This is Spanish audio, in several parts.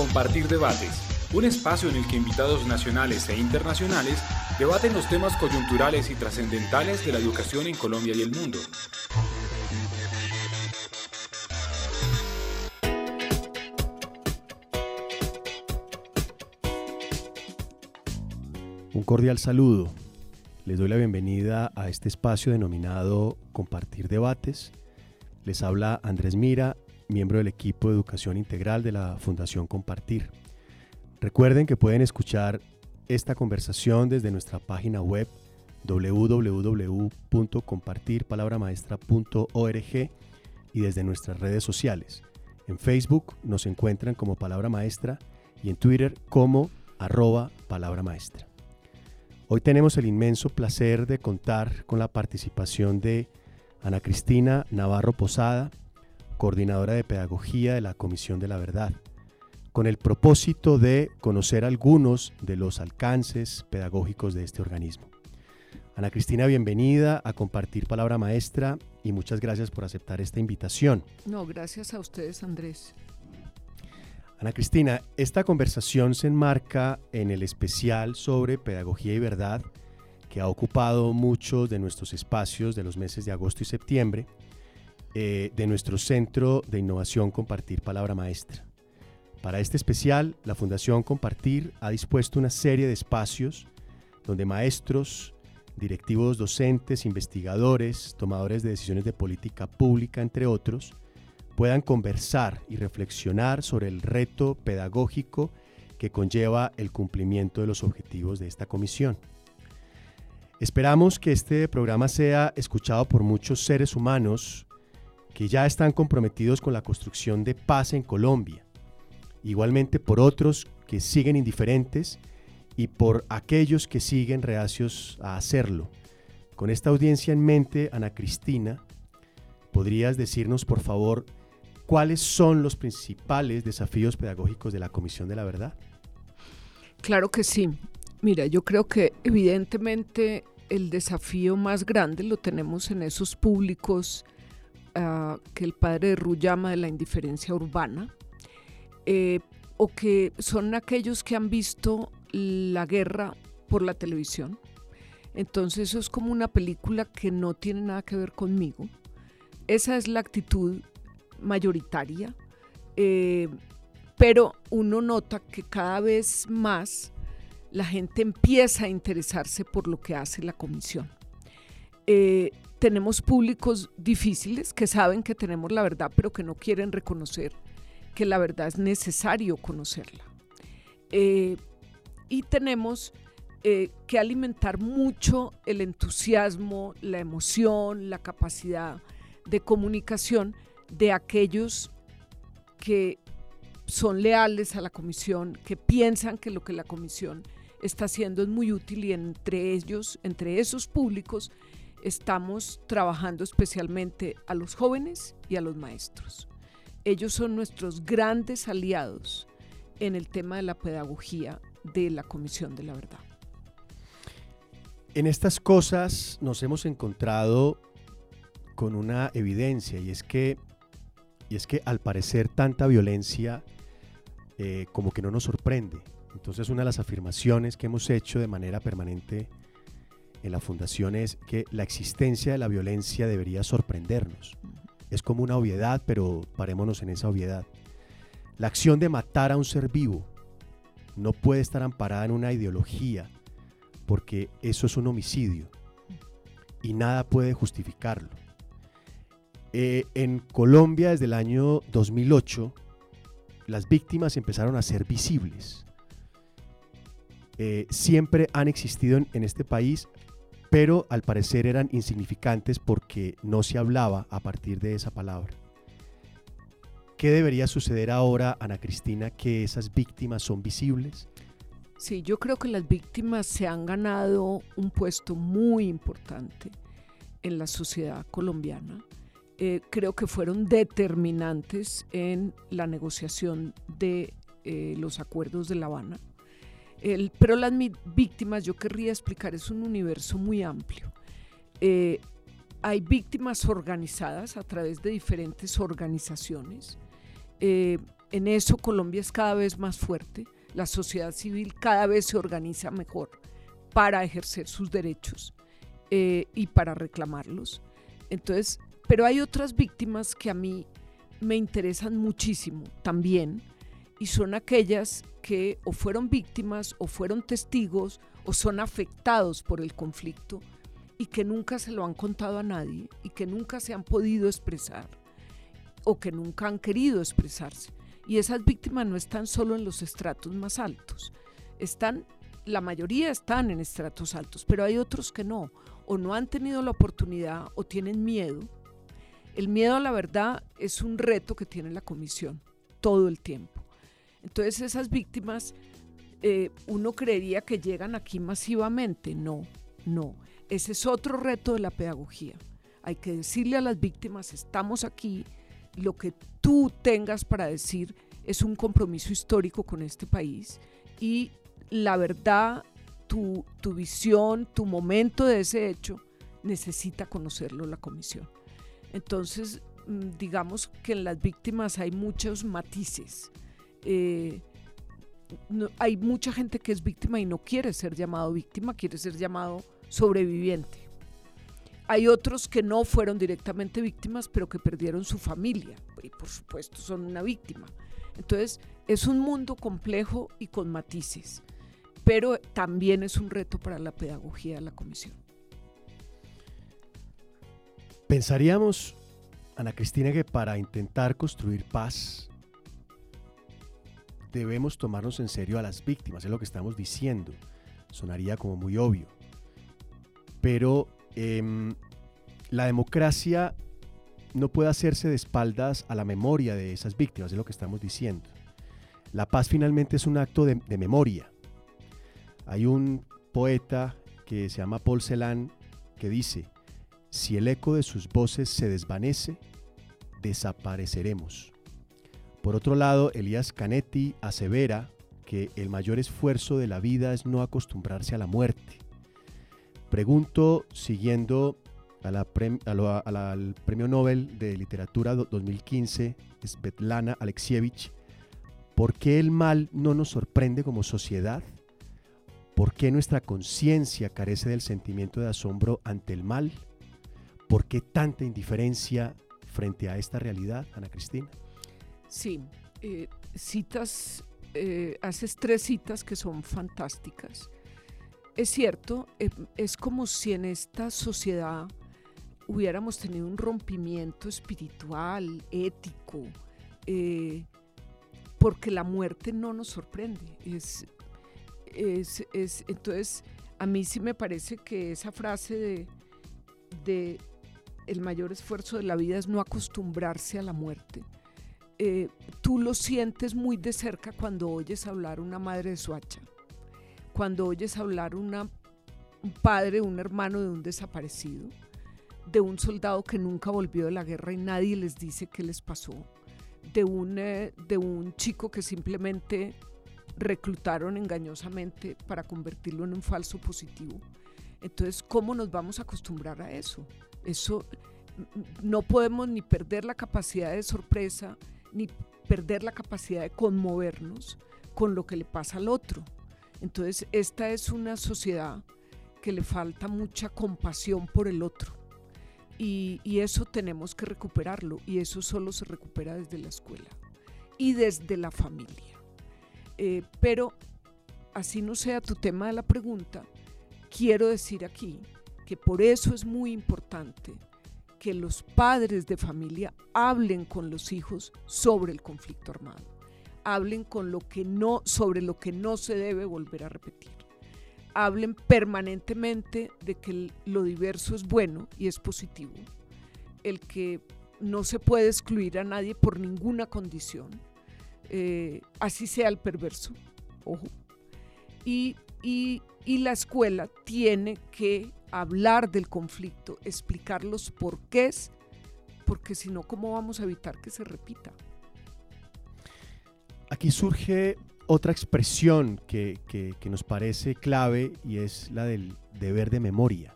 Compartir Debates, un espacio en el que invitados nacionales e internacionales debaten los temas coyunturales y trascendentales de la educación en Colombia y el mundo. Un cordial saludo. Les doy la bienvenida a este espacio denominado Compartir Debates. Les habla Andrés Mira, miembro del equipo de educación integral de la Fundación Compartir. Recuerden que pueden escuchar esta conversación desde nuestra página web www.compartirpalabramaestra.org y desde nuestras redes sociales. En Facebook nos encuentran como Palabra Maestra y en Twitter como arroba Palabra Maestra. Hoy tenemos el inmenso placer de contar con la participación de Ana Cristina Navarro Posada, coordinadora de pedagogía de la Comisión de la Verdad, con el propósito de conocer algunos de los alcances pedagógicos de este organismo. Ana Cristina, bienvenida a compartir Palabra Maestra y muchas gracias por aceptar esta invitación. No, gracias a ustedes, Andrés. Ana Cristina, esta conversación se enmarca en el especial sobre pedagogía y verdad que ha ocupado muchos de nuestros espacios de los meses de agosto y septiembre eh, de nuestro Centro de Innovación Compartir Palabra Maestra. Para este especial, la Fundación Compartir ha dispuesto una serie de espacios donde maestros, directivos docentes, investigadores, tomadores de decisiones de política pública, entre otros, puedan conversar y reflexionar sobre el reto pedagógico que conlleva el cumplimiento de los objetivos de esta comisión. Esperamos que este programa sea escuchado por muchos seres humanos que ya están comprometidos con la construcción de paz en Colombia, igualmente por otros que siguen indiferentes y por aquellos que siguen reacios a hacerlo. Con esta audiencia en mente, Ana Cristina, ¿podrías decirnos por favor ¿cuáles son los principales desafíos pedagógicos de la Comisión de la Verdad? Claro que sí. Mira, yo creo que evidentemente el desafío más grande lo tenemos en esos públicos que el padre de Ru llama de la indiferencia urbana, eh, o que son aquellos que han visto la guerra por la televisión. Entonces eso es como una película que no tiene nada que ver conmigo. Esa es la actitud mayoritaria, eh, pero uno nota que cada vez más la gente empieza a interesarse por lo que hace la comisión. Eh, tenemos públicos difíciles que saben que tenemos la verdad, pero que no quieren reconocer que la verdad es necesario conocerla. Eh, y tenemos que alimentar mucho el entusiasmo, la emoción, la capacidad de comunicación de aquellos que son leales a la comisión, que piensan que lo que la comisión está haciendo es muy útil y entre ellos, entre esos públicos, estamos trabajando especialmente a los jóvenes y a los maestros. Ellos son nuestros grandes aliados en el tema de la pedagogía de la Comisión de la Verdad. En estas cosas nos hemos encontrado con una evidencia y es que y es que al parecer tanta violencia eh, como que no nos sorprende. Entonces una de las afirmaciones que hemos hecho de manera permanente en la fundación es que la existencia de la violencia debería sorprendernos. Es como una obviedad, pero parémonos en esa obviedad. La acción de matar a un ser vivo no puede estar amparada en una ideología, porque eso es un homicidio y nada puede justificarlo. Eh, en Colombia, desde el año 2008, las víctimas empezaron a ser visibles. Eh, siempre han existido en, este país, pero al parecer eran insignificantes porque no se hablaba a partir de esa palabra. ¿Qué debería suceder ahora, Ana Cristina, que esas víctimas son visibles? Sí, yo creo que las víctimas se han ganado un puesto muy importante en la sociedad colombiana eh, creo que fueron determinantes en la negociación de eh, los acuerdos de La Habana. Pero las víctimas, yo querría explicar, es un universo muy amplio. Eh, hay víctimas organizadas a través de diferentes organizaciones. en eso Colombia es cada vez más fuerte, la sociedad civil cada vez se organiza mejor para ejercer sus derechos eh, y para reclamarlos. Entonces, pero hay otras víctimas que a mí me interesan muchísimo también y son aquellas que o fueron víctimas o fueron testigos o son afectados por el conflicto y que nunca se lo han contado a nadie y que nunca se han podido expresar o que nunca han querido expresarse. Y esas víctimas no están solo en los estratos más altos, están, la mayoría están en estratos altos, pero hay otros que no, o no han tenido la oportunidad o tienen miedo. El miedo a la verdad es un reto que tiene la comisión todo el tiempo. Entonces esas víctimas, eh, uno creería que llegan aquí masivamente. No, no. Ese es otro reto de la pedagogía. Hay que decirle a las víctimas, estamos aquí, lo que tú tengas para decir es un compromiso histórico con este país y la verdad, tu, tu visión, tu momento de ese hecho, necesita conocerlo la comisión. Entonces, mm, digamos que en las víctimas hay muchos matices. Eh, hay mucha gente que es víctima y no quiere ser llamado víctima, quiere ser llamado sobreviviente. Hay otros que no fueron directamente víctimas, pero que perdieron su familia y por supuesto son una víctima. Entonces es un mundo complejo y con matices, pero también es un reto para la pedagogía de la comisión. Pensaríamos, Ana Cristina, que para intentar construir paz debemos tomarnos en serio a las víctimas, es lo que estamos diciendo. Sonaría como muy obvio. Pero em, la democracia no puede hacerse de espaldas a la memoria de esas víctimas, es lo que estamos diciendo. La paz finalmente es un acto de, de memoria. Hay un poeta que se llama Paul Celan que dice, si el eco de sus voces se desvanece, desapareceremos. Por otro lado, Elías Canetti asevera que el mayor esfuerzo de la vida es no acostumbrarse a la muerte. Pregunto, siguiendo al Premio Nobel de Literatura 2015, Svetlana Alexievich, ¿por qué el mal no nos sorprende como sociedad? ¿Por qué nuestra conciencia carece del sentimiento de asombro ante el mal? ¿Por qué tanta indiferencia frente a esta realidad, Ana Cristina? Sí, eh, citas, eh, haces tres citas que son fantásticas. Es cierto, eh, es como si en esta sociedad hubiéramos tenido un rompimiento espiritual, ético, porque la muerte no nos sorprende. Es, es, entonces, a mí sí me parece que esa frase de, de el mayor esfuerzo de la vida es no acostumbrarse a la muerte eh, tú lo sientes muy de cerca cuando oyes hablar una madre de Suacha, cuando oyes hablar una, un padre, un hermano de un desaparecido, de un soldado que nunca volvió de la guerra y nadie les dice qué les pasó, de un, eh, de un chico que simplemente reclutaron engañosamente para convertirlo en un falso positivo. Entonces, ¿cómo nos vamos a acostumbrar a eso? Eso no podemos ni perder la capacidad de sorpresa, ni perder la capacidad de conmovernos con lo que le pasa al otro. Entonces, esta es una sociedad que le falta mucha compasión por el otro. Y, eso tenemos que recuperarlo. Y eso solo se recupera desde la escuela y desde la familia. Eh, pero, así no sea tu tema de la pregunta, quiero decir aquí que por eso es muy importante que los padres de familia hablen con los hijos sobre el conflicto armado, hablen con lo que no, sobre lo que no se debe volver a repetir, hablen permanentemente de que lo diverso es bueno y es positivo, el que no se puede excluir a nadie por ninguna condición, eh, así sea el perverso, ojo, y, y la escuela tiene que hablar del conflicto, explicar los porqués, porque si no, ¿cómo vamos a evitar que se repita? Aquí surge otra expresión que, nos parece clave y es la del deber de memoria.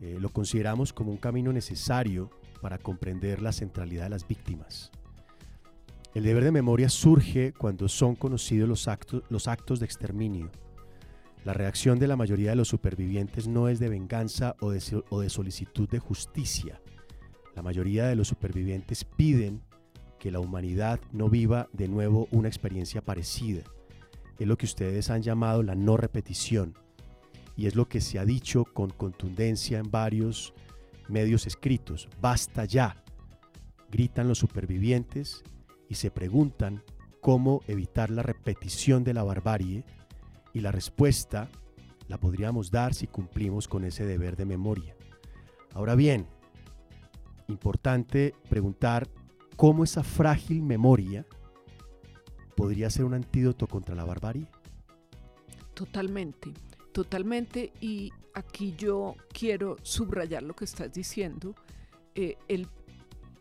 Eh, lo consideramos como un camino necesario para comprender la centralidad de las víctimas. El deber de memoria surge cuando son conocidos los actos, los actos de exterminio. La reacción de la mayoría de los supervivientes no es de venganza o de, solicitud de justicia. La mayoría de los supervivientes piden que la humanidad no viva de nuevo una experiencia parecida. Es lo que ustedes han llamado la no repetición y es lo que se ha dicho con contundencia en varios medios escritos. Basta ya, gritan los supervivientes y se preguntan cómo evitar la repetición de la barbarie y la respuesta la podríamos dar si cumplimos con ese deber de memoria. Ahora bien, importante preguntar cómo esa frágil memoria podría ser un antídoto contra la barbarie. Totalmente, totalmente. Y aquí yo quiero subrayar lo que estás diciendo. Eh, el,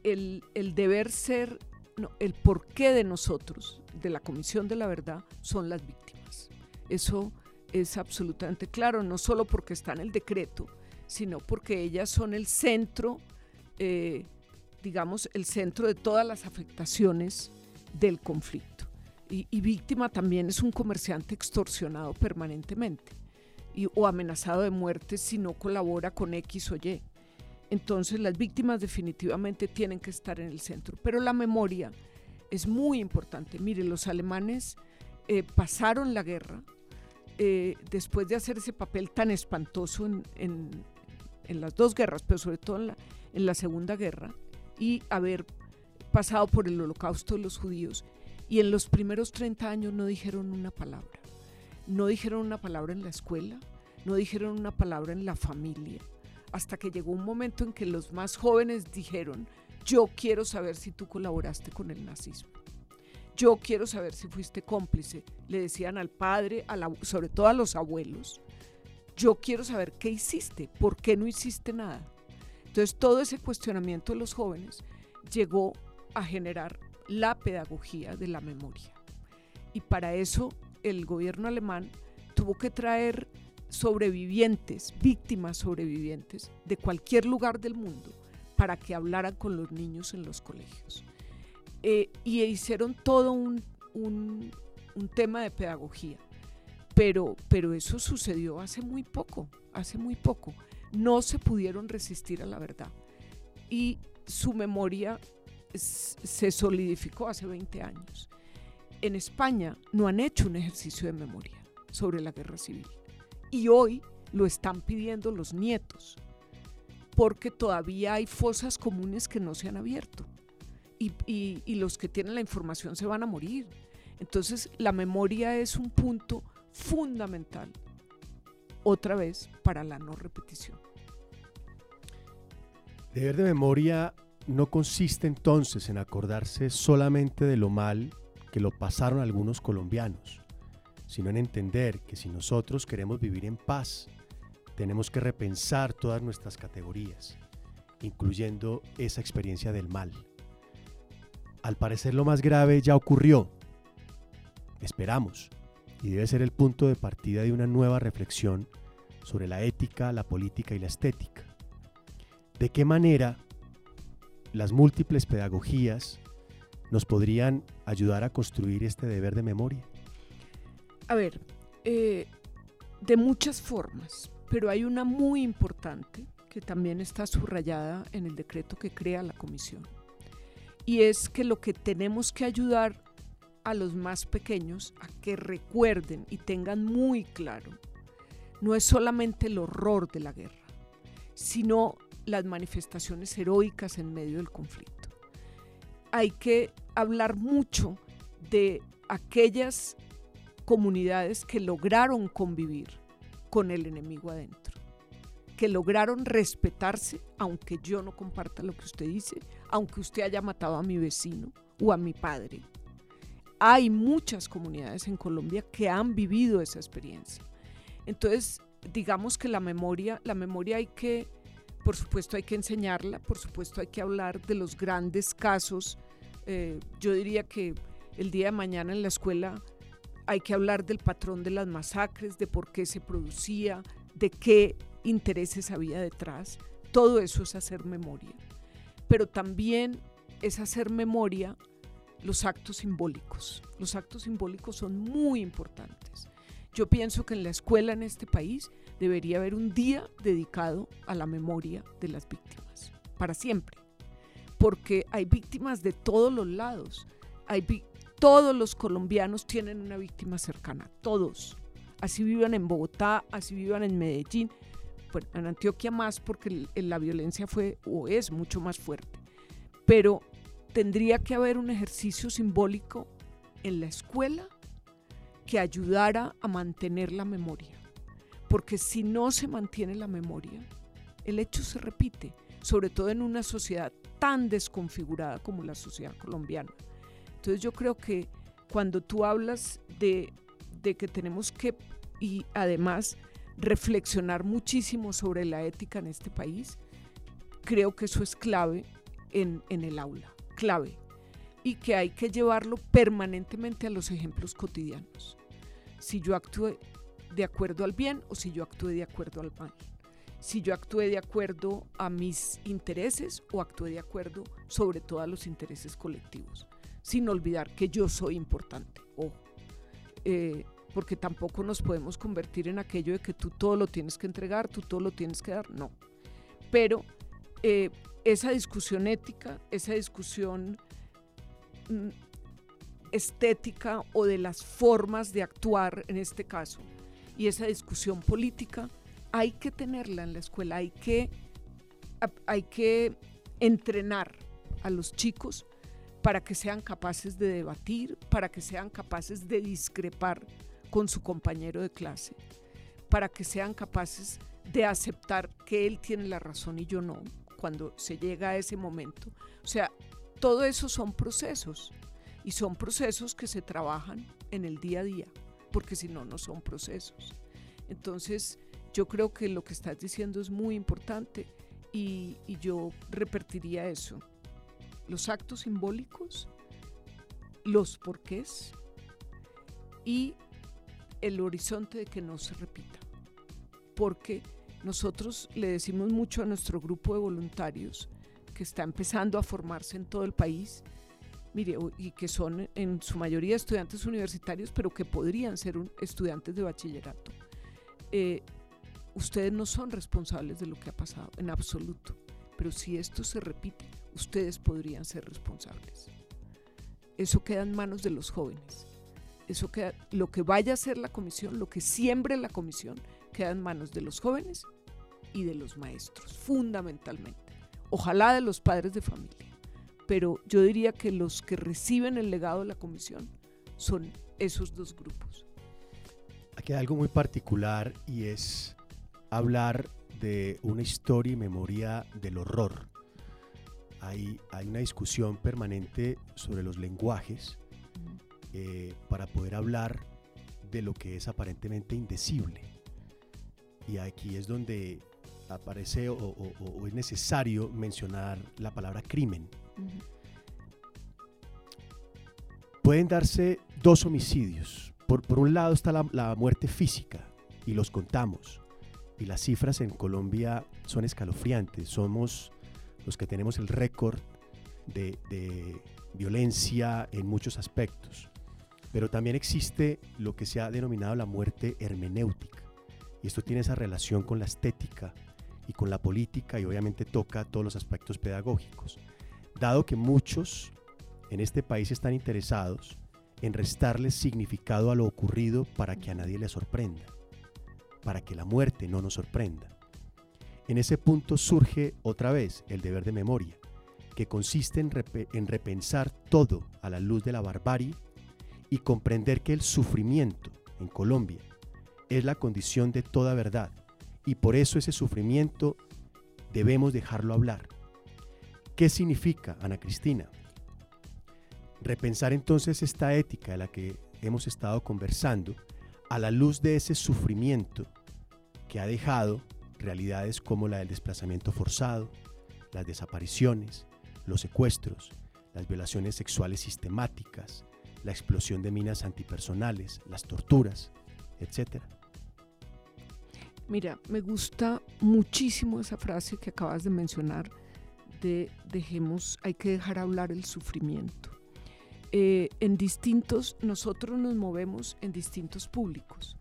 el, deber ser, no, el porqué de nosotros, de la Comisión de la Verdad, son las víctimas. Eso es absolutamente claro, no solo porque está en el decreto, sino porque ellas son el centro eh, digamos, el centro de todas las afectaciones del conflicto. Y, víctima también es un comerciante extorsionado permanentemente y, o amenazado de muerte si no colabora con X o Y. Entonces las víctimas definitivamente tienen que estar en el centro. Pero la memoria es muy importante. Mire, los alemanes eh, pasaron la guerra eh, después de hacer ese papel tan espantoso en, las dos guerras, pero sobre todo en la, en la Segunda Guerra, y haber pasado por el holocausto de los judíos. Y en los primeros 30 años no dijeron una palabra. No dijeron una palabra en la escuela, no dijeron una palabra en la familia, hasta que llegó un momento en que los más jóvenes dijeron, yo quiero saber si tú colaboraste con el nazismo. Yo quiero saber si fuiste cómplice. Le decían al padre, a sobre todo a los abuelos. Yo quiero saber qué hiciste, por qué no hiciste nada. Entonces todo ese cuestionamiento de los jóvenes llegó a generar la pedagogía de la memoria. Y para eso el gobierno alemán tuvo que traer sobrevivientes, víctimas sobrevivientes de cualquier lugar del mundo para que hablaran con los niños en los colegios. Eh, y hicieron todo un, un, tema de pedagogía. Pero, pero eso sucedió hace muy poco, hace muy poco no se pudieron resistir a la verdad. Y su memoria se solidificó hace 20 años. En España no han hecho un ejercicio de memoria sobre la guerra civil. Y hoy lo están pidiendo los nietos, porque todavía hay fosas comunes que no se han abierto. Y, los que tienen la información se van a morir. Entonces la memoria es un punto fundamental otra vez para la no repetición. Deber de memoria no consiste entonces en acordarse solamente de lo mal que lo pasaron algunos colombianos, sino en entender que si nosotros queremos vivir en paz, tenemos que repensar todas nuestras categorías, incluyendo esa experiencia del mal. Al parecer lo más grave ya ocurrió, esperamos, y debe ser el punto de partida de una nueva reflexión sobre la ética, la política y la estética. ¿De qué manera las múltiples pedagogías nos podrían ayudar a construir este deber de memoria? A ver, eh, de muchas formas, pero hay una muy importante que también está subrayada en el decreto que crea la comisión. Y es que lo que tenemos que ayudar a los más pequeños a que recuerden y tengan muy claro no es solamente el horror de la guerra, sino las manifestaciones heroicas en medio del conflicto. Hay que hablar mucho de aquellas comunidades que lograron convivir con el enemigo adentro, que lograron respetarse, aunque yo no comparta lo que usted dice, aunque usted haya matado a mi vecino o a mi padre, hay muchas comunidades en Colombia que han vivido esa experiencia. Entonces, digamos que la memoria, la memoria hay que, por supuesto hay que enseñarla, por supuesto hay que hablar de los grandes casos. Eh, yo diría que el día de mañana en la escuela hay que hablar del patrón de las masacres, de por qué se producía, de qué intereses había detrás. Todo eso es hacer memoria. Pero también es hacer memoria los actos simbólicos. Los actos simbólicos son muy importantes. Yo pienso que en la escuela en este país debería haber un día dedicado a la memoria de las víctimas, para siempre, porque hay víctimas de todos los lados. Hay todos los colombianos tienen una víctima cercana, todos. Así vivan en Bogotá, así vivan en Medellín, en Antioquia más porque la violencia fue o es mucho más fuerte. Pero tendría que haber un ejercicio simbólico en la escuela que ayudara a mantener la memoria. Porque si no se mantiene la memoria, el hecho se repite, sobre todo en una sociedad tan desconfigurada como la sociedad colombiana. Entonces yo creo que cuando tú hablas de, de que tenemos que, y además, reflexionar muchísimo sobre la ética en este país, creo que eso es clave en, en el aula, clave, y que hay que llevarlo permanentemente a los ejemplos cotidianos si yo actúe de acuerdo al bien o si yo actúe de acuerdo al mal. Si yo actúe de acuerdo a mis intereses o actúe de acuerdo sobre todo a los intereses colectivos. Sin olvidar que yo soy importante. Ojo. Eh, porque tampoco nos podemos convertir en aquello de que tú todo lo tienes que entregar, tú todo lo tienes que dar. No. Pero eh, esa discusión ética, esa discusión mm, estética o de las formas de actuar en este caso. Y esa discusión política hay que tenerla en la escuela, hay que, hay que entrenar a los chicos para que sean capaces de debatir, para que sean capaces de discrepar con su compañero de clase, para que sean capaces de aceptar que él tiene la razón y yo no, cuando se llega a ese momento. O sea, todo eso son procesos y son procesos que se trabajan en el día a día, porque si no, no son procesos. Entonces, yo creo que lo que estás diciendo es muy importante y, yo repetiría eso. Los actos simbólicos, los porqués y el horizonte de que no se repita. Porque nosotros le decimos mucho a nuestro grupo de voluntarios que está empezando a formarse en todo el país mire, y que son en su mayoría estudiantes universitarios, pero que podrían ser estudiantes de bachillerato. Eh, ustedes no son responsables de lo que ha pasado, en absoluto. Pero si esto se repite, ustedes podrían ser responsables. Eso queda en manos de los jóvenes. Eso queda, lo que vaya a hacer la comisión, lo que siembre la comisión, queda en manos de los jóvenes y de los maestros, fundamentalmente. Ojalá de los padres de familia pero yo diría que los que reciben el legado de la comisión son esos dos grupos. Aquí hay algo muy particular y es hablar de una historia y memoria del horror. Hay, hay una discusión permanente sobre los lenguajes eh, para poder hablar de lo que es aparentemente indecible. Y aquí es donde aparece o es necesario mencionar la palabra crimen Pueden darse dos homicidios. Por, por un lado está la, muerte física y los contamos. Y las cifras en Colombia son escalofriantes. Somos los que tenemos el récord de, de violencia en muchos aspectos. Pero también existe lo que se ha denominado la muerte hermenéutica. Y esto tiene esa relación con la estética y con la política y obviamente toca todos los aspectos pedagógicos dado que muchos en este país están interesados en restarles significado a lo ocurrido para que a nadie le sorprenda, para que la muerte no nos sorprenda. En ese punto surge otra vez el deber de memoria, que consiste en, en repensar todo a la luz de la barbarie y comprender que el sufrimiento en Colombia es la condición de toda verdad y por eso ese sufrimiento debemos dejarlo hablar ¿Qué significa, Ana Cristina? Repensar entonces esta ética de la que hemos estado conversando a la luz de ese sufrimiento que ha dejado realidades como la del desplazamiento forzado, las desapariciones, los secuestros, las violaciones sexuales sistemáticas, la explosión de minas antipersonales, las torturas, etc. Mira, me gusta muchísimo esa frase que acabas de mencionar dejemos, hay que dejar hablar el sufrimiento. Eh, en distintos, nosotros nos movemos en distintos públicos.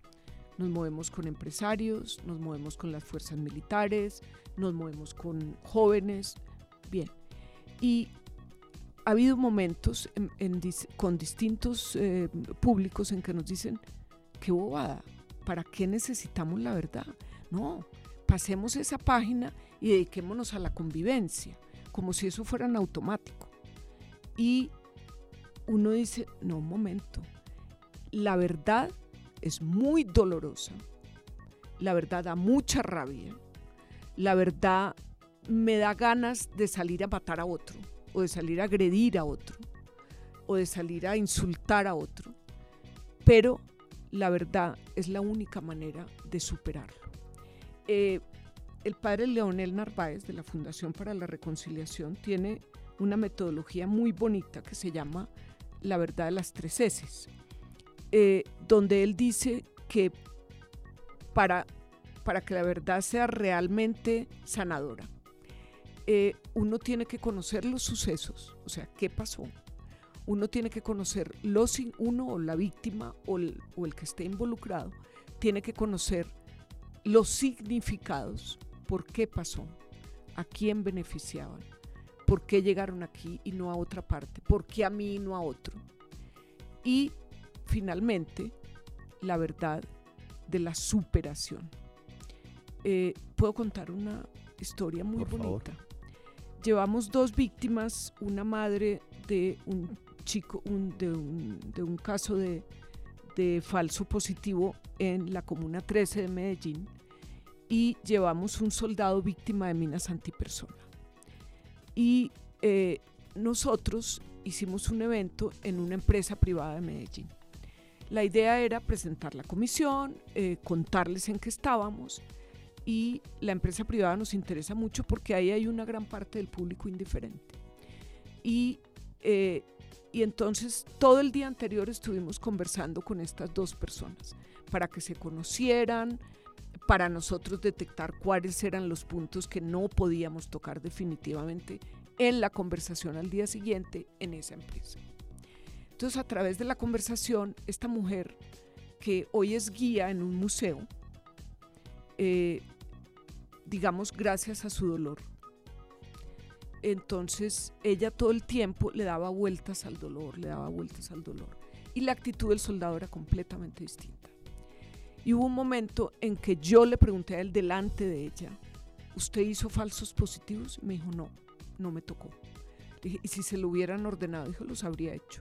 Nos movemos con empresarios, nos movemos con las fuerzas militares, nos movemos con jóvenes, bien. Y ha habido momentos con distintos eh, públicos en que nos dicen, qué bobada, ¿para qué necesitamos la verdad? No, pasemos esa página y dediquémonos a la convivencia, como si eso fuera en automático. Y uno dice, no, un momento, la verdad es muy dolorosa, la verdad da mucha rabia, la verdad me da ganas de salir a matar a otro, o de salir a agredir a otro, o de salir a insultar a otro, pero la verdad es la única manera de superarlo. Eh, el padre Leonel Narváez de la Fundación para la Reconciliación tiene una metodología muy bonita que se llama La verdad de las tres S, eh, donde él dice que para, para que la verdad sea realmente sanadora, eh, uno tiene que conocer los sucesos, o sea, qué pasó. Uno tiene que conocer los, uno o la víctima o el, o el que esté involucrado, tiene que conocer los significados, por qué pasó, a quién beneficiaban, por qué llegaron aquí y no a otra parte, por qué a mí y no a otro. Y finalmente, la verdad de la superación. Eh, Puedo contar una historia muy bonita. Llevamos dos víctimas, una madre de un chico, de, un, caso de, de falso positivo en la Comuna 13 de Medellín y llevamos un soldado víctima de minas antipersona. Y eh, nosotros hicimos un evento en una empresa privada de Medellín. La idea era presentar la comisión, eh, contarles en qué estábamos y la empresa privada nos interesa mucho porque ahí hay una gran parte del público indiferente. Y, eh, y entonces todo el día anterior estuvimos conversando con estas dos personas para que se conocieran, para nosotros detectar cuáles eran los puntos que no podíamos tocar definitivamente en la conversación al día siguiente en esa empresa. Entonces, a través de la conversación, esta mujer, que hoy es guía en un museo, eh, digamos, gracias a su dolor. Entonces, ella todo el tiempo le daba vueltas al dolor, le daba vueltas al dolor. Y la actitud del soldado era completamente distinta. Y hubo un momento en que yo le pregunté a él delante de ella, ¿usted hizo falsos positivos? Me dijo, no, no me tocó. y si se lo hubieran ordenado, dijo, los habría hecho,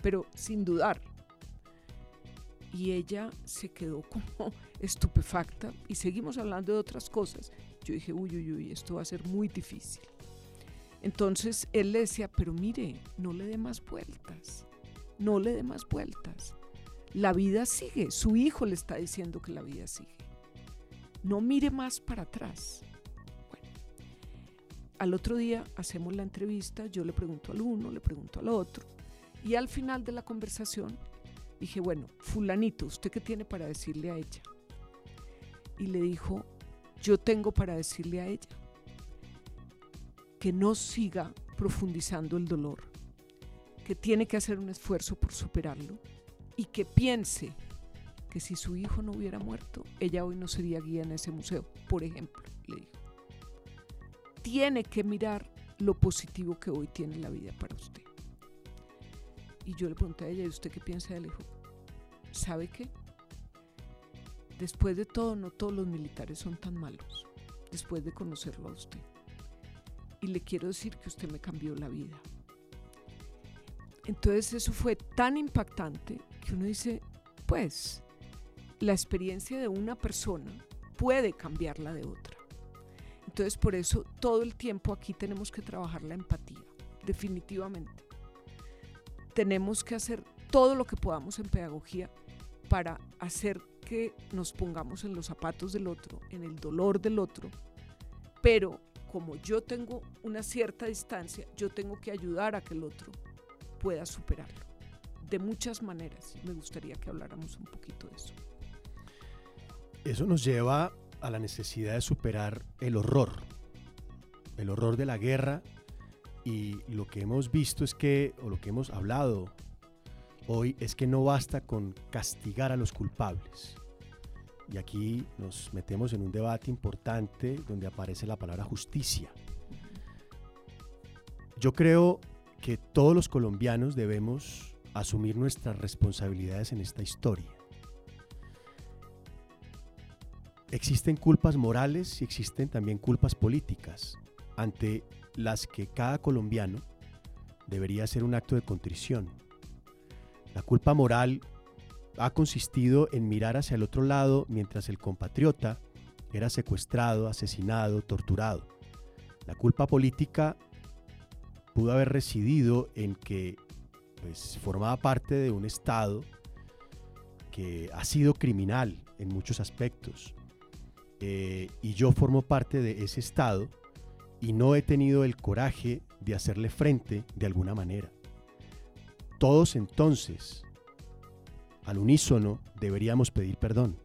pero sin dudar. Y ella se quedó como estupefacta y seguimos hablando de otras cosas. Yo dije, uy, uy, uy, esto va a ser muy difícil. Entonces él le decía, pero mire, no le dé más vueltas, no le dé más vueltas la vida sigue. Su hijo le está diciendo que la vida sigue. No mire más para atrás. Al otro día hacemos la entrevista, yo le pregunto al uno, le pregunto al otro, y al final de la conversación dije, bueno, fulanito, ¿usted qué tiene para decirle a ella? Y le dijo, yo tengo para decirle a ella que no siga profundizando el dolor, que tiene que hacer un esfuerzo por superarlo y que piense que si su hijo no hubiera muerto, ella hoy no sería guía en ese museo, por ejemplo, le dijo. Tiene que mirar lo positivo que hoy tiene la vida para usted. Y yo le pregunté a ella, ¿y usted qué piensa del hijo? ¿Sabe qué? Después de todo, no todos los militares son tan malos, después de conocerlo a usted. Y le quiero decir que usted me cambió la vida. Entonces eso fue tan impactante que uno dice, pues, la experiencia de una persona puede cambiar la de otra. Entonces por eso todo el tiempo aquí tenemos que trabajar la empatía, definitivamente. Tenemos que hacer todo lo que podamos en pedagogía para hacer que nos pongamos en los zapatos del otro, en el dolor del otro, pero como yo tengo una cierta distancia, yo tengo que ayudar a que el otro pueda superarlo. De muchas maneras. Me gustaría que habláramos un poquito de eso. Eso nos lleva a la necesidad de superar el horror. El horror de la guerra y lo que hemos visto es que, o lo que hemos hablado hoy es que no basta con castigar a los culpables. Y aquí nos metemos en un debate importante donde aparece la palabra justicia. Yo creo que todos los colombianos debemos asumir nuestras responsabilidades en esta historia. Existen culpas morales y existen también culpas políticas ante las que cada colombiano debería hacer un acto de contrición. La culpa moral ha consistido en mirar hacia el otro lado mientras el compatriota era secuestrado, asesinado, torturado. La culpa política pudo haber residido en que pues, formaba parte de un Estado que ha sido criminal en muchos aspectos. Eh, y yo formo parte de ese Estado y no he tenido el coraje de hacerle frente de alguna manera. Todos entonces, al unísono, deberíamos pedir perdón,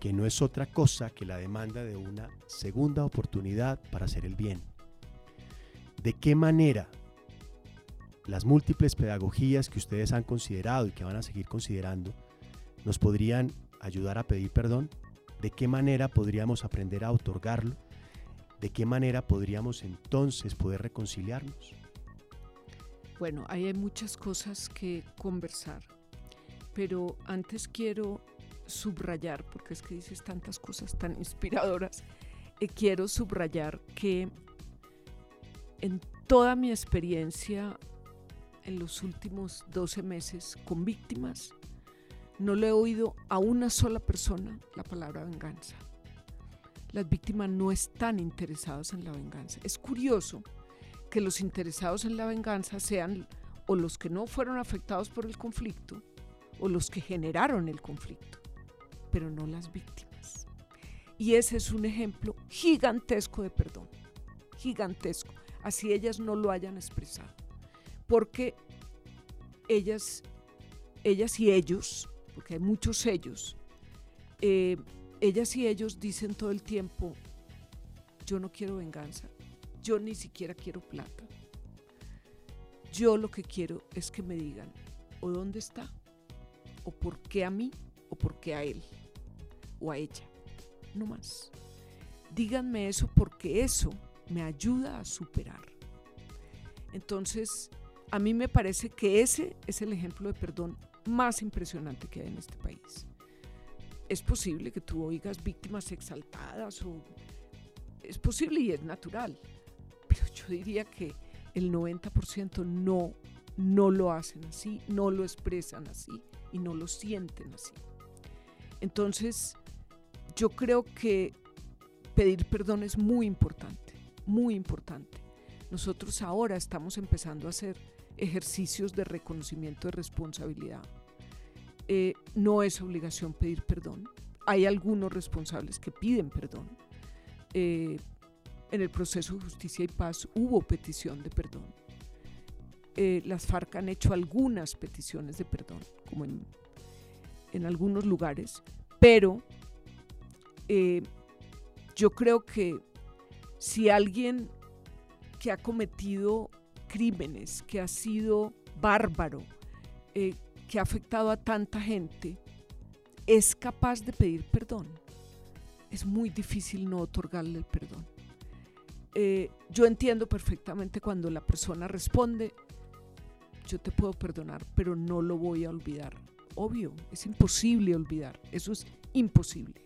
que no es otra cosa que la demanda de una segunda oportunidad para hacer el bien. ¿De qué manera las múltiples pedagogías que ustedes han considerado y que van a seguir considerando nos podrían ayudar a pedir perdón? ¿De qué manera podríamos aprender a otorgarlo? ¿De qué manera podríamos entonces poder reconciliarnos? Bueno, ahí hay muchas cosas que conversar, pero antes quiero subrayar, porque es que dices tantas cosas tan inspiradoras, eh, quiero subrayar que en toda mi experiencia en los últimos 12 meses con víctimas, no le he oído a una sola persona la palabra venganza las víctimas no están interesadas en la venganza. Es curioso que los interesados en la venganza sean o los que no fueron afectados por el conflicto o los que generaron el conflicto, pero no las víctimas. Y ese es un ejemplo gigantesco de perdón, gigantesco, así ellas no lo hayan expresado, porque ellas, ellas y ellos, porque hay muchos ellos, eh, ellas y ellos dicen todo el tiempo, yo no quiero venganza, yo ni siquiera quiero plata. Yo lo que quiero es que me digan o dónde está, o por qué a mí, o por qué a él, o a ella, no más. Díganme eso porque eso me ayuda a superar. Entonces, a mí me parece que ese es el ejemplo de perdón más impresionante que hay en este país es posible que tú oigas víctimas exaltadas o es posible y es natural, pero yo diría que el 90% no, no lo hacen así, no lo expresan así y no lo sienten así. Entonces, yo creo que pedir perdón es muy importante, muy importante. Nosotros ahora estamos empezando a hacer ejercicios de reconocimiento de responsabilidad eh, no es obligación pedir perdón. Hay algunos responsables que piden perdón. Eh, en el proceso de justicia y paz hubo petición de perdón. Eh, las FARC han hecho algunas peticiones de perdón, como en, en algunos lugares, pero yo creo que si alguien que ha cometido crímenes, que ha sido bárbaro, que ha afectado a tanta gente es capaz de pedir perdón, es muy difícil no otorgarle el perdón. Eh, yo entiendo perfectamente cuando la persona responde, yo te puedo perdonar, pero no lo voy a olvidar. Obvio, es imposible olvidar, eso es imposible.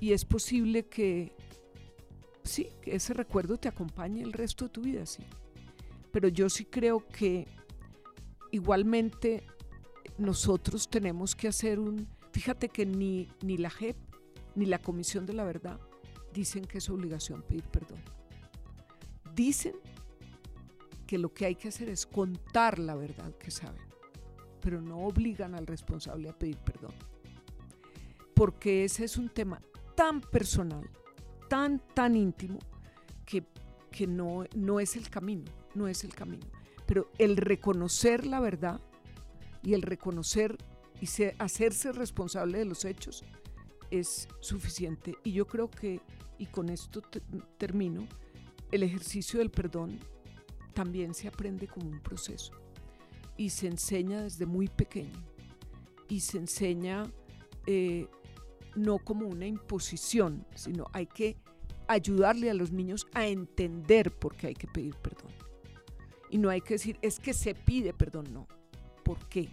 Y es posible que, sí, que ese recuerdo te acompañe el resto de tu vida, sí. Pero yo sí creo que igualmente nosotros tenemos que hacer un... Fíjate que ni, ni la JEP ni la Comisión de la Verdad dicen que es obligación pedir perdón. Dicen que lo que hay que hacer es contar la verdad que saben, pero no obligan al responsable a pedir perdón. Porque ese es un tema tan personal, tan, tan íntimo, que, que no, no es el camino, no es el camino. Pero el reconocer la verdad y el reconocer y hacerse responsable de los hechos es suficiente. Y yo creo que, y con esto termino, el ejercicio del perdón también se aprende como un proceso. y se enseña desde muy pequeño. Y se enseña eh, no como una imposición, sino hay que ayudarle a los niños a entender por qué hay que pedir perdón. Y no hay que decir, es que se pide perdón, no. ¿Por qué?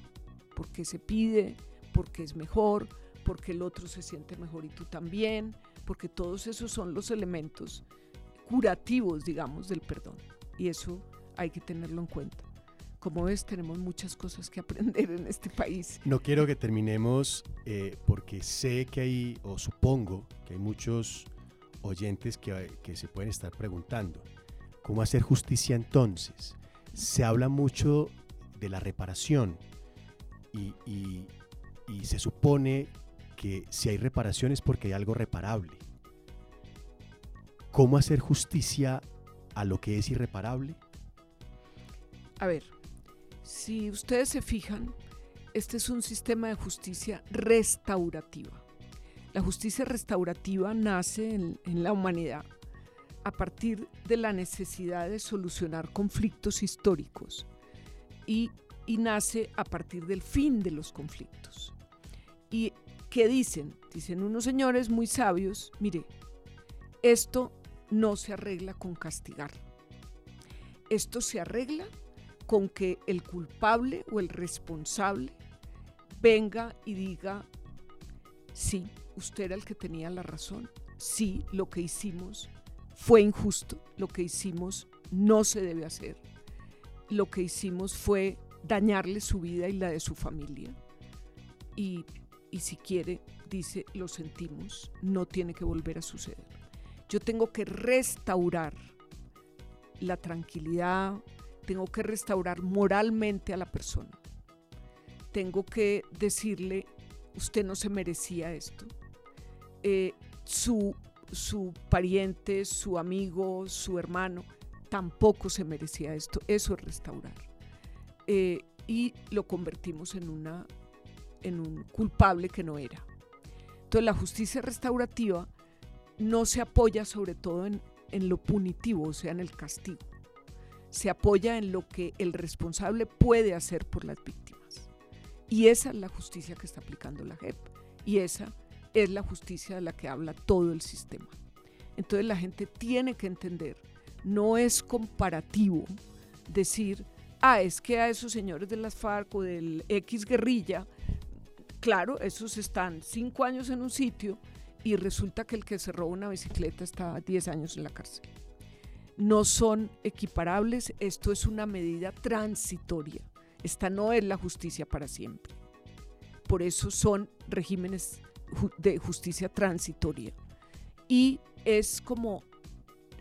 Porque se pide, porque es mejor, porque el otro se siente mejor y tú también, porque todos esos son los elementos curativos, digamos, del perdón. Y eso hay que tenerlo en cuenta. Como ves, tenemos muchas cosas que aprender en este país. No quiero que terminemos eh, porque sé que hay, o supongo que hay muchos oyentes que, que se pueden estar preguntando, ¿cómo hacer justicia entonces? Se habla mucho de la reparación y, y, se supone que si hay reparación es porque hay algo reparable. ¿Cómo hacer justicia a lo que es irreparable? A ver, si ustedes se fijan, este es un sistema de justicia restaurativa. La justicia restaurativa nace en, la humanidad a partir de la necesidad de solucionar conflictos históricos y, nace a partir del fin de los conflictos. ¿Y qué dicen? Dicen unos señores muy sabios, mire, esto no se arregla con castigar, esto se arregla con que el culpable o el responsable venga y diga, sí, usted era el que tenía la razón, sí, lo que hicimos fue injusto, lo que hicimos no se debe hacer, lo que hicimos fue dañarle su vida y la de su familia. Y, y si quiere, dice, lo sentimos, no tiene que volver a suceder. Yo tengo que restaurar la tranquilidad, tengo que restaurar moralmente a la persona. Tengo que decirle, usted no se merecía esto. Eh, su, su pariente, su amigo, su hermano, tampoco se merecía esto. Eso es restaurar. Eh, y lo convertimos en, una, en un culpable que no era. Entonces la justicia restaurativa no se apoya sobre todo en, en lo punitivo, o sea, en el castigo se apoya en lo que el responsable puede hacer por las víctimas. Y esa es la justicia que está aplicando la JEP. Y esa es la justicia de la que habla todo el sistema. Entonces la gente tiene que entender, no es comparativo decir, ah, es que a esos señores de las FARC o del X guerrilla, claro, esos están cinco años en un sitio y resulta que el que se roba una bicicleta está 10 años en la cárcel no son equiparables, esto es una medida transitoria. Esta no es la justicia para siempre. Por eso son regímenes de justicia transitoria. Y es como,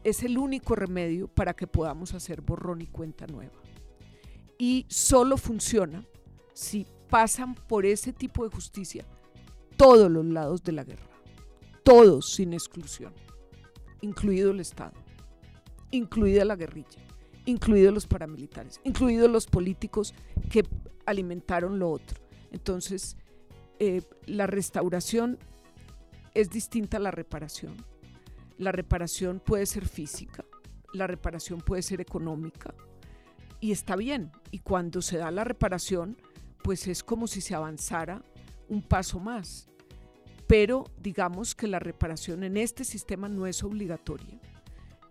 es el único remedio para que podamos hacer borrón y cuenta nueva. Y solo funciona si pasan por ese tipo de justicia todos los lados de la guerra. Todos sin exclusión, incluido el Estado incluida la guerrilla, incluidos los paramilitares, incluidos los políticos que alimentaron lo otro. Entonces, eh, la restauración es distinta a la reparación. La reparación puede ser física, la reparación puede ser económica y está bien. Y cuando se da la reparación, pues es como si se avanzara un paso más. Pero digamos que la reparación en este sistema no es obligatoria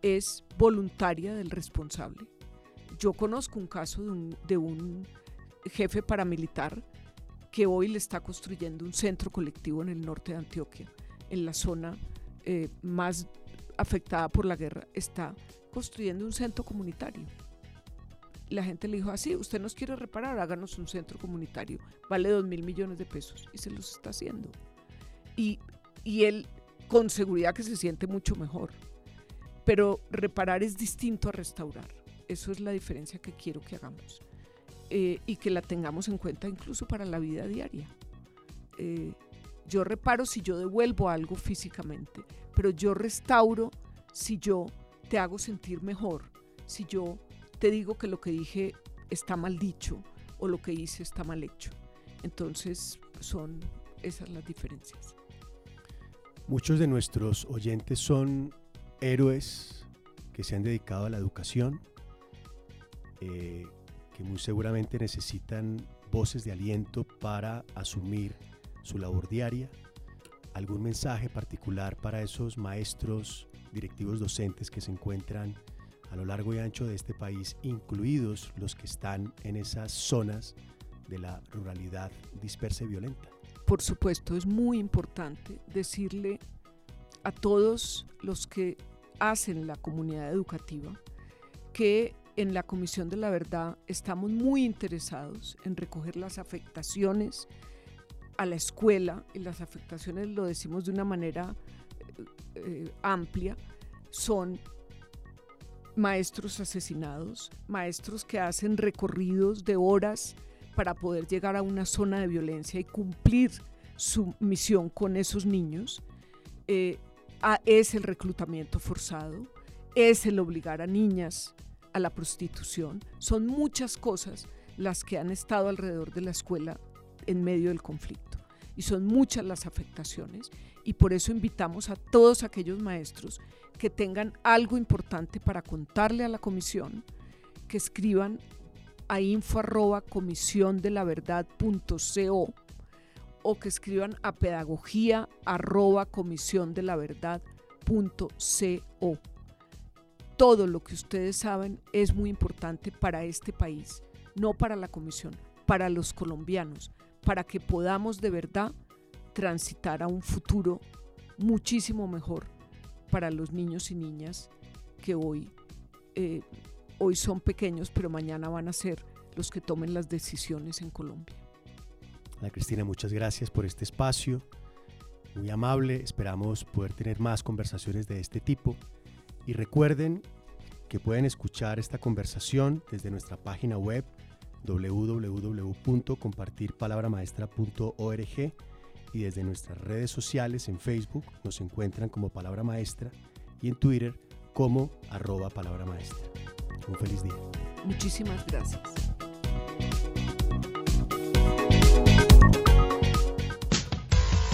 es voluntaria del responsable. Yo conozco un caso de un, jefe paramilitar que hoy le está construyendo un centro colectivo en el norte de Antioquia, en la zona eh, más afectada por la guerra, está construyendo un centro comunitario. La gente le dijo así, usted nos quiere reparar, háganos un centro comunitario, vale dos mil millones de pesos y se los está haciendo. Y, y él con seguridad que se siente mucho mejor pero reparar es distinto a restaurar. Eso es la diferencia que quiero que hagamos eh, y que la tengamos en cuenta incluso para la vida diaria. Eh, yo reparo si yo devuelvo algo físicamente, pero yo restauro si yo te hago sentir mejor, si yo te digo que lo que dije está mal dicho o lo que hice está mal hecho. Entonces son esas las diferencias. Muchos de nuestros oyentes son héroes que se han dedicado a la educación, eh, que muy seguramente necesitan voces de aliento para asumir su labor diaria. ¿Algún mensaje particular para esos maestros, directivos docentes que se encuentran a lo largo y ancho de este país, incluidos los que están en esas zonas de la ruralidad dispersa y violenta? Por supuesto, es muy importante decirle a todos los que hacen la comunidad educativa que en la Comisión de la Verdad estamos muy interesados en recoger las afectaciones a la escuela, y las afectaciones lo decimos de una manera eh, eh, amplia, son maestros asesinados, maestros que hacen recorridos de horas para poder llegar a una zona de violencia y cumplir su misión con esos niños, eh, es el reclutamiento forzado, es el obligar a niñas a la prostitución. Son muchas cosas las que han estado alrededor de la escuela en medio del conflicto. Y son muchas las afectaciones. Y por eso invitamos a todos aquellos maestros que tengan algo importante para contarle a la comisión, que escriban a info arroba comisión de la verdad co, o que escriban a pedagogía arroba comisión de la verdad co todo lo que ustedes saben es muy importante para este país, no para la Comisión, para los colombianos, para que podamos de verdad transitar a un futuro muchísimo mejor para los niños y niñas que hoy, eh, hoy son pequeños, pero mañana van a ser los que tomen las decisiones en Colombia. Ana Cristina, muchas gracias por este espacio. Muy amable, esperamos poder tener más conversaciones de este tipo. Y recuerden que pueden escuchar esta conversación desde nuestra página web www.compartirpalabramaestra.org y desde nuestras redes sociales en Facebook nos encuentran como Palabra Maestra y en Twitter como arroba Palabra Maestra. Un feliz día. Muchísimas gracias.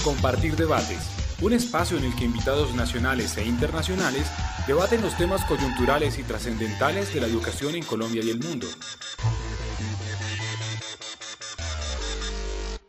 Compartir debates, un espacio en el que invitados nacionales e internacionales debaten los temas coyunturales y trascendentales de la educación en Colombia y el mundo.